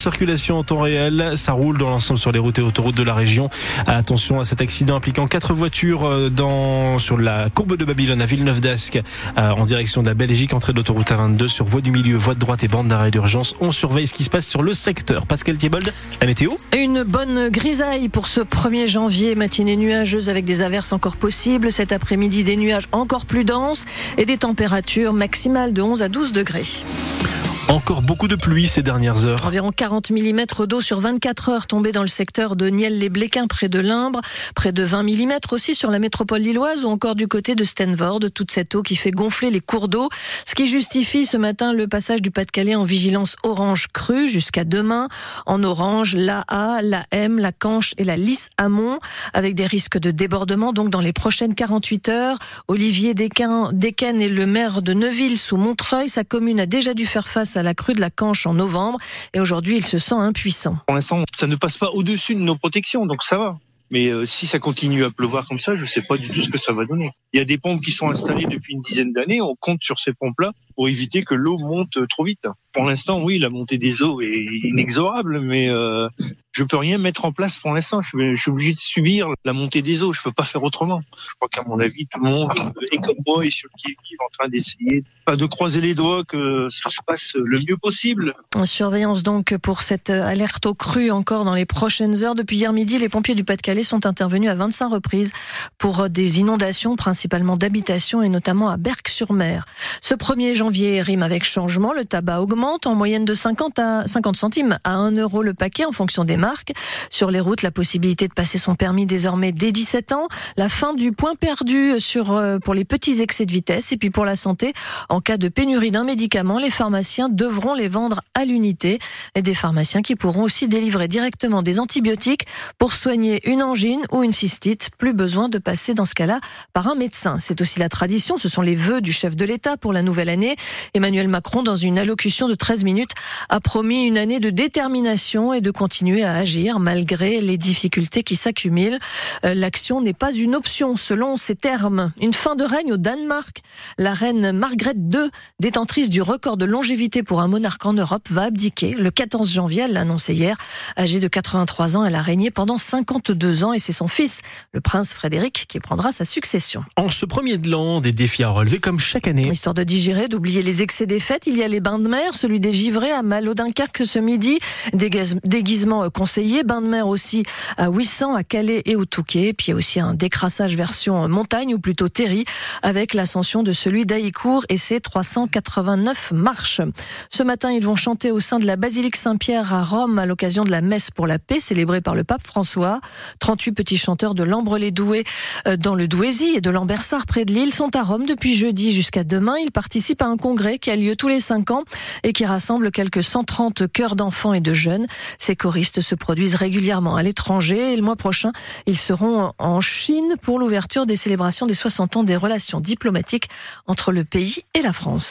Circulation en temps réel, ça roule dans l'ensemble sur les routes et autoroutes de la région. Attention à cet accident impliquant quatre voitures euh, dans sur la courbe de Babylone à Villeneuve d'Ascq euh, en direction de la Belgique, entrée de l'autoroute A22 sur voie du milieu, voie de droite et bande d'arrêt d'urgence. On surveille ce qui se passe sur le secteur. Pascal Thiebold, la météo Une bonne grisaille pour ce 1er janvier, matinée nuageuse avec des averses encore possibles. Cet après-midi, des nuages encore plus denses et des températures maximales de 11 à 12 degrés. Encore beaucoup de pluie ces dernières heures. Environ 40 mm d'eau sur 24 heures tombées dans le secteur de Niel-les-Bléquins près de Limbre, près de 20 mm aussi sur la métropole lilloise ou encore du côté de Stenvord, toute cette eau qui fait gonfler les cours d'eau, ce qui justifie ce matin le passage du Pas-de-Calais en vigilance orange crue jusqu'à demain. En orange, la A, la M, la Canche et la Lys Amont avec des risques de débordement donc dans les prochaines 48 heures. Olivier Desquen, Desquen est le maire de Neuville sous Montreuil. Sa commune a déjà dû faire face à la crue de la Canche en novembre et aujourd'hui il se sent impuissant. Pour l'instant, ça ne passe pas au-dessus de nos protections, donc ça va. Mais euh, si ça continue à pleuvoir comme ça, je ne sais pas du tout ce que ça va donner. Il y a des pompes qui sont installées depuis une dizaine d'années. On compte sur ces pompes-là pour éviter que l'eau monte trop vite. Pour l'instant, oui, la montée des eaux est inexorable, mais euh, je peux rien mettre en place pour l'instant. Je, suis obligé de subir la montée des eaux. Je peux pas faire autrement. Je crois qu'à mon avis, tout le monde est comme moi et sur qui est en train d'essayer pas de croiser les doigts que ça se passe le mieux possible. En surveillance donc pour cette alerte au cru encore dans les prochaines heures. Depuis hier midi, les pompiers du Pas-de-Calais sont intervenus à 25 reprises pour des inondations, principalement d'habitation et notamment à Berck-sur-Mer. Ce 1er janvier rime avec changement. Le tabac augmente en moyenne de 50 à 50 centimes à 1 euro le paquet en fonction des marques. Sur les routes, la possibilité de passer son permis désormais dès 17 ans. La fin du point perdu sur, pour les petits excès de vitesse. Et puis pour la santé, en cas de pénurie d'un médicament, les pharmaciens devront les vendre à l'unité. Et des pharmaciens qui pourront aussi délivrer directement des antibiotiques pour soigner une angine ou une cystite. Plus besoin de passer dans ce cas-là par un médecin. C'est aussi la tradition. Ce sont les vœux du chef de l'État pour la nouvelle année. Emmanuel Macron, dans une allocution de 13 minutes, a promis une année de détermination et de continuer à agir malgré les difficultés qui s'accumulent. Euh, l'action n'est pas une option selon ses termes. Une fin de règne au Danemark. La reine Margrethe II, détentrice du record de longévité pour un monarque en Europe, va abdiquer le 14 janvier. Elle l'a annoncé hier. Âgée de 83 ans, elle a régné pendant 52 ans et c'est son fils, le prince Frédéric, qui prendra sa succession. En ce premier de l'an, des défis à relever comme chaque année. Histoire de digérer, d'oublier les excès des fêtes, il y a les bains de mer, celui des givrés à Malo Dunkerque ce midi, déguisement conseillé, bains de mer aussi à 800, à Calais et au Touquet, puis il y a aussi un décrassage version montagne ou plutôt terri avec l'ascension de celui d'Aïcourt et ses 389 marches. Ce matin, ils vont chanter au sein de la basilique Saint-Pierre à Rome à l'occasion de la messe pour la paix célébrée par le pape François. 38 petits chanteurs de l'Ambre-les-Doués euh, dans le Douaisis et de l'Ambersart près de Lille sont à Rome depuis jeudi jusqu'à demain. Ils participent à un congrès qui a lieu tous les 5 ans et qui rassemble quelques 130 chœurs d'enfants et de jeunes. Ces choristes se produisent régulièrement à l'étranger et le mois prochain, ils seront en Chine pour l'ouverture des célébrations des 60 ans des relations diplomatiques entre le pays et la France.